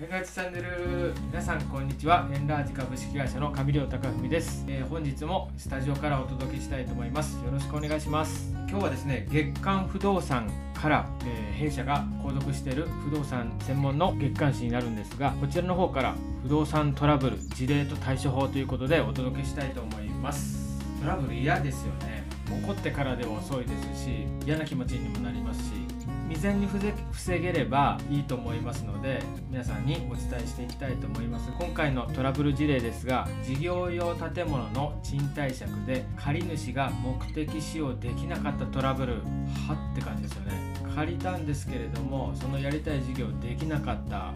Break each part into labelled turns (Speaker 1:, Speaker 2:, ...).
Speaker 1: エンラージチャンネル皆さんこんにちは。エンラージ株式会社の上良隆文です、えー、本日もスタジオからお届けしたいと思います。よろしくお願いします。今日はですね月間不動産から、えー、弊社が購読している不動産専門の月刊誌になるんですがこちらの方から不動産トラブル事例と対処法ということでお届けしたいと思います。トラブル嫌ですよね。怒ってからでは遅いですし嫌な気持ちにもなりますし未然に防げればいいと思いますので皆さんにお伝えしていきたいと思います。今回のトラブル事例ですが事業用建物の賃貸借で借主が目的使用できなかったトラブル。はって感じですよね。借りたんですけれどもそのやりたい事業できなかった。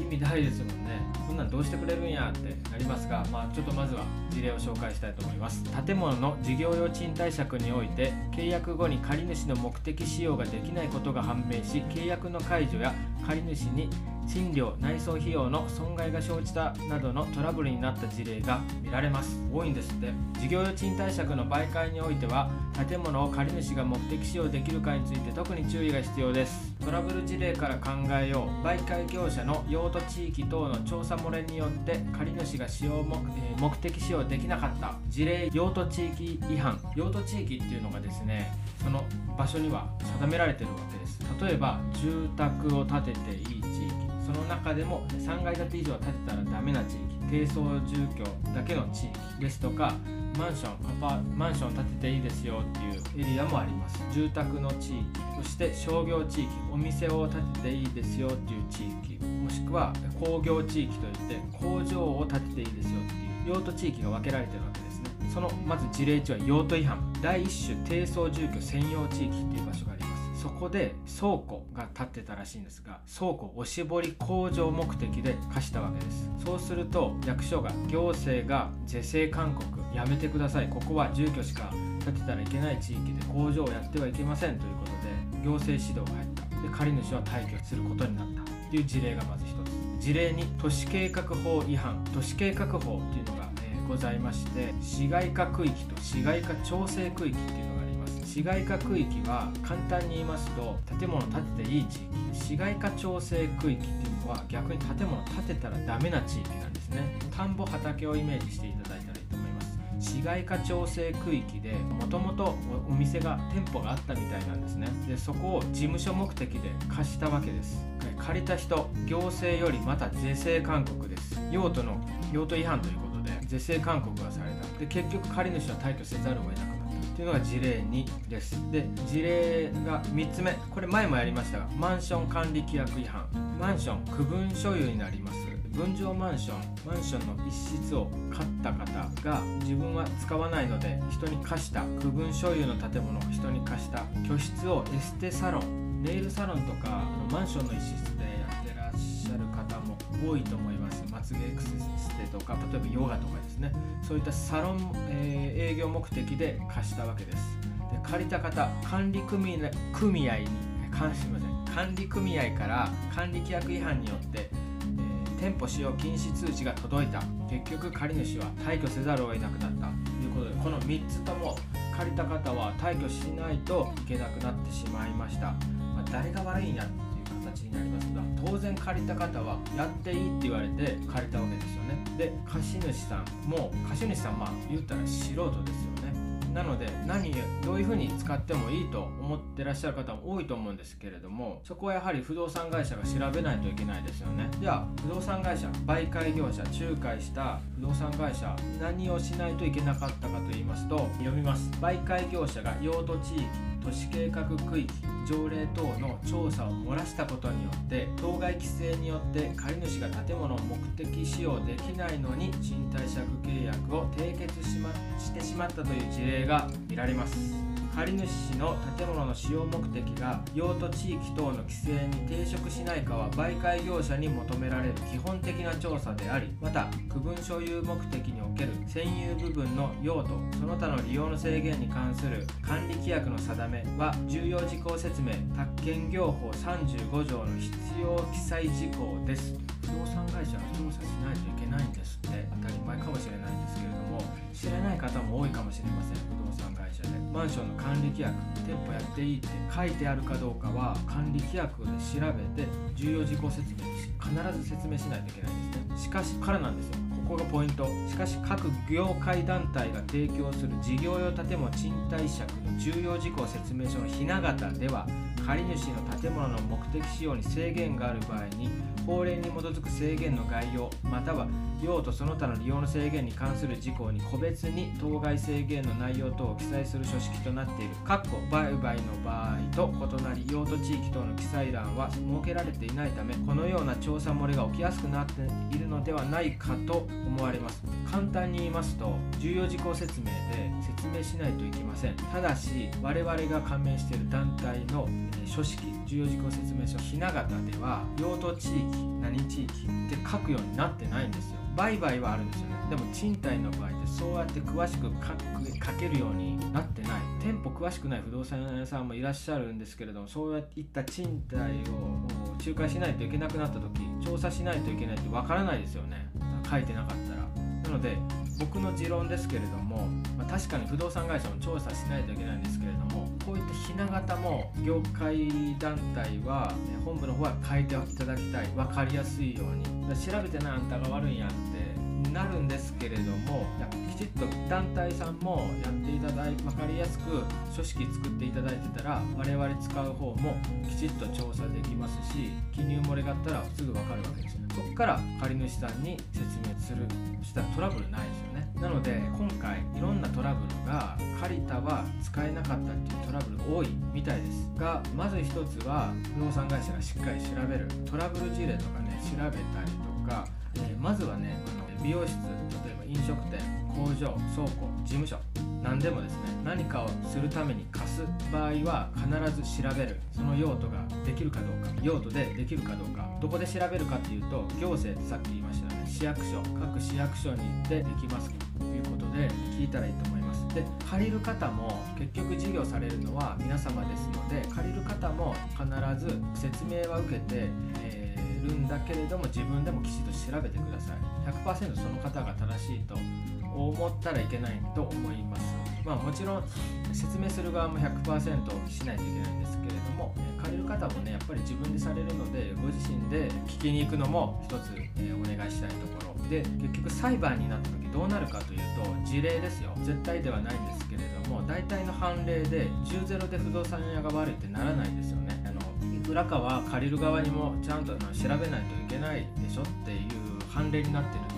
Speaker 1: 意味ないですもんね。こんなんどうしてくれるんやってなりますが、まあ、ちょっとまずは事例を紹介したいと思います。建物の事業用賃貸借において契約後に借主の目的使用ができないことが判明し契約の解除や借主に賃料内装費用の損害が生じたなどのトラブルになった事例が見られます。多いんですって。事業用賃貸借の媒介においては建物を借主が目的使用できるかについて特に注意が必要です。トラブル事例から考えよう。媒介業者の用途地域等の調査漏れによって借主が使用目,、え目的使用できなかった。事例用途地域違反。用途地域っていうのがですねその場所には定められてるわけです。例えば住宅を建てていい地域。その中でも3階建て以上建てたらダメな地域低層住居だけの地域ですとかマンションアパマンション建てていいですよっていうエリアもあります。住宅の地域そして商業地域お店を建てていいですよっていう地域もしくは工業地域といって工場を建てていいですよっていう用途地域が分けられてるわけですね。そのまず事例1は用途違反。第1種低層住居専用地域っていう場所がそこで倉庫が建ってたらしいんですが倉庫おしぼり工場目的で貸したわけです。そうすると役所が行政が是正勧告やめてください。ここは住居しか建てたらいけない地域で工場をやってはいけませんということで行政指導が入った。で借り主は退去することになった。という事例がまず一つ。事例に都市計画法違反。都市計画法っていうのが、えー、ございまして市街化区域と市街化調整区域っていうのが市街化区域は簡単に言いますと建物建てていい地域市街化調整区域っていうのは逆に建物建てたらダメな地域なんですね。田んぼ畑をイメージしていただいたらいいと思います。市街化調整区域でもともとお店が店舗があったみたいなんですね。でそこを事務所目的で貸したわけです。借りた人行政よりまた是正勧告です。用途の用途違反ということで是正勧告がされた。で結局借り主は退去せざるを得なくっていうのが事例2です。で事例が3つ目。これ前もやりましたがマンション管理規約違反。マンション区分所有になります。分譲マンションマンションの一室を買った方が自分は使わないので人に貸した区分所有の建物を人に貸した居室をエステサロンネイルサロンとかマンションの一室でやってらっしゃる方も多いと思います。とか例えばヨガとかですね。そういったサロン、えー、営業目的で貸したわけです。で借りた方管理組組合に関しません。管理組合から管理規約違反によって、えー、店舗使用禁止通知が届いた。結局借り主は退去せざるを得なくなった。ということでこの3つとも借りた方は退去しないといけなくなってしまいました、まあ、誰が悪いんや形になりますが当然借りた方はやっていいって言われて借りたわけですよね。で貸主さんも貸主さんまあ言ったら素人ですよね。なので何どういうふうに使ってもいいと思ってらっしゃる方も多いと思うんですけれどもそこはやはり不動産会社が調べないといけないですよね。では不動産会社媒介業者仲介した不動産会社何をしないといけなかったかと言いますと読みます。媒介業者が用途地域都市計画区域条例等の調査を漏らしたことによって当該規制によって借り主が建物を目的使用できないのに賃貸借契約を締結し,、ま、してしまったという事例が見られます。借主の建物の使用目的が用途地域等の規制に抵触しないかは媒介業者に求められる基本的な調査でありまた区分所有目的における占有部分の用途その他の利用の制限に関する管理規約の定めは重要事項説明宅建業法35条の必要記載事項です。不動産会社は調査しないといけないんですって。当たり前かもしれないんですけれども知らない方も多いかもしれません。マンションの管理規約店舗やっていいって書いてあるかどうかは管理規約で調べて重要事項説明必ず説明しないといけないんです。ねしかしからなんですよ。ここがポイント。しかし各業界団体が提供する事業用建物賃貸借の重要事項説明書のひな形では借主の建物の目的使用に制限がある場合に法令に基づく制限の概要または用途その他の利用の制限に関する事項に個別に当該制限の内容等を記載する書式となっている。括弧売買の場合と異なり用途地域等の記載欄は設けられていないためこのような調査漏れが起きやすくなっているのではないかと思われます。簡単に言いますと重要事項説明で説明しないといけません。ただし我々が加盟している団体の書式重要事項説明書ひな形では用途地域何地域って書くようになってないんですよ。売買はあるんですよ。ねでも賃貸の場合ってそうやって詳しく書けるようになってない。店舗詳しくない不動産屋さんもいらっしゃるんですけれどもそういった賃貸を仲介しないといけなくなった時調査しないといけないってわからないですよね。書いてなかったら。なので僕の持論ですけれども、まあ、確かに不動産会社も調査しないといけないんですけれどもこういったひな形も業界団体は本部の方は書いていただきたい。分かりやすいように。調べてないあんたが悪いんやってなるんですけれどもきちっと団体さんもやっていただいて分かりやすく書式作っていただいてたら我々使う方もきちっと調査できますし記入漏れがあったらすぐ分かるわけですよそこから借り主さんに説明する。そしたらトラブルないですよね。なので今回いろんなトラブルが借りたは使えなかったっていうトラブル多いみたいですがまず一つは不動産会社がしっかり調べる。トラブル事例とかね調べたりとか、えー、まずはねあの美容室例えば飲食店工場倉庫事務所何でもですね何かをするために貸す場合は必ず調べる。その用途ができるかどうか用途でできるかどうかどこで調べるかっていうと行政ってさっき言いましたよね市役所各市役所に行ってできますということで聞いたらいいと思います。で借りる方も結局事業されるのは皆様ですので借りる方も必ず説明は受けて、えー、るんだけれども自分でもきちんと調べてください100%その方が正しいと思ったらいけないと思います。まあ、もちろん説明する側も100%しないといけないんですけれども借りる方もねやっぱり自分でされるのでご自身で聞きに行くのも一つ、えお願いしたいところ。で結局裁判になった時どうなるかというと事例ですよ。絶対ではないんですけれども大体の判例で10-0で不動産屋が悪いってならないんですよね。あのいくらかは借りる側にもちゃんと調べないといけないでしょっていう判例になってる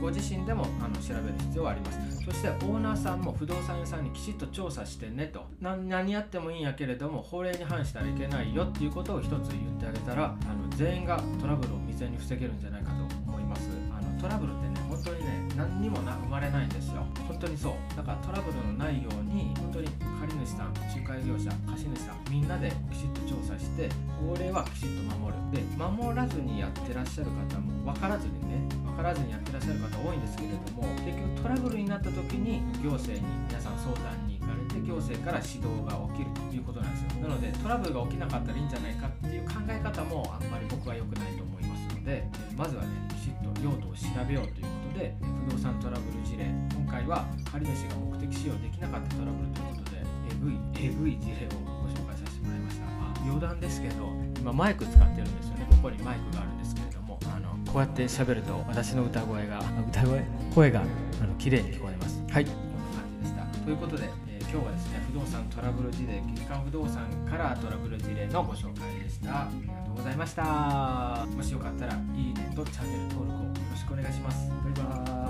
Speaker 1: ご自身でもあの調べる必要はあります。そしてオーナーさんも不動産屋さんにきちっと調査してねと。何やってもいいんやけれども法令に反したらいけないよっていうことを一つ言ってあげたらあの全員がトラブルを未然に防げるんじゃないかと思います。あのトラブルってね当にね何にもな生まれないんですよ。本当にそう。だからトラブルのないように本当に借り主さん仲介業者貸主さんみんなできちっと調査して法令はきちっと守る。で守らずにやってらっしゃる方も分からずにね分からずにやってらっしゃる方多いんですけれども結局トラブルになった時に行政に皆さん相談に行かれて行政から指導が起きるということなんですよ。なのでトラブルが起きなかったらいいんじゃないかっていう考え方もあんまり僕は良くないと思いますのでまずはねきちっと用途を調べようというで不動産トラブル事例。今回は借り主が目的使用できなかったトラブルということでえぐいえぐい事例をご紹介させてもらいました。余談ですけど今マイク使ってるんですよね。ここにマイクがあるんですけれどもあのこうやって喋ると私の歌声が歌声声があの綺麗に聞こえます。はい。こんな感じでした。ということで、えー、今日はですね不動産トラブル事例月間不動産からトラブル事例のご紹介でした。ありがとうございました。もしよかったらいいねとチャンネル登録をよろしくお願いします。バイバイ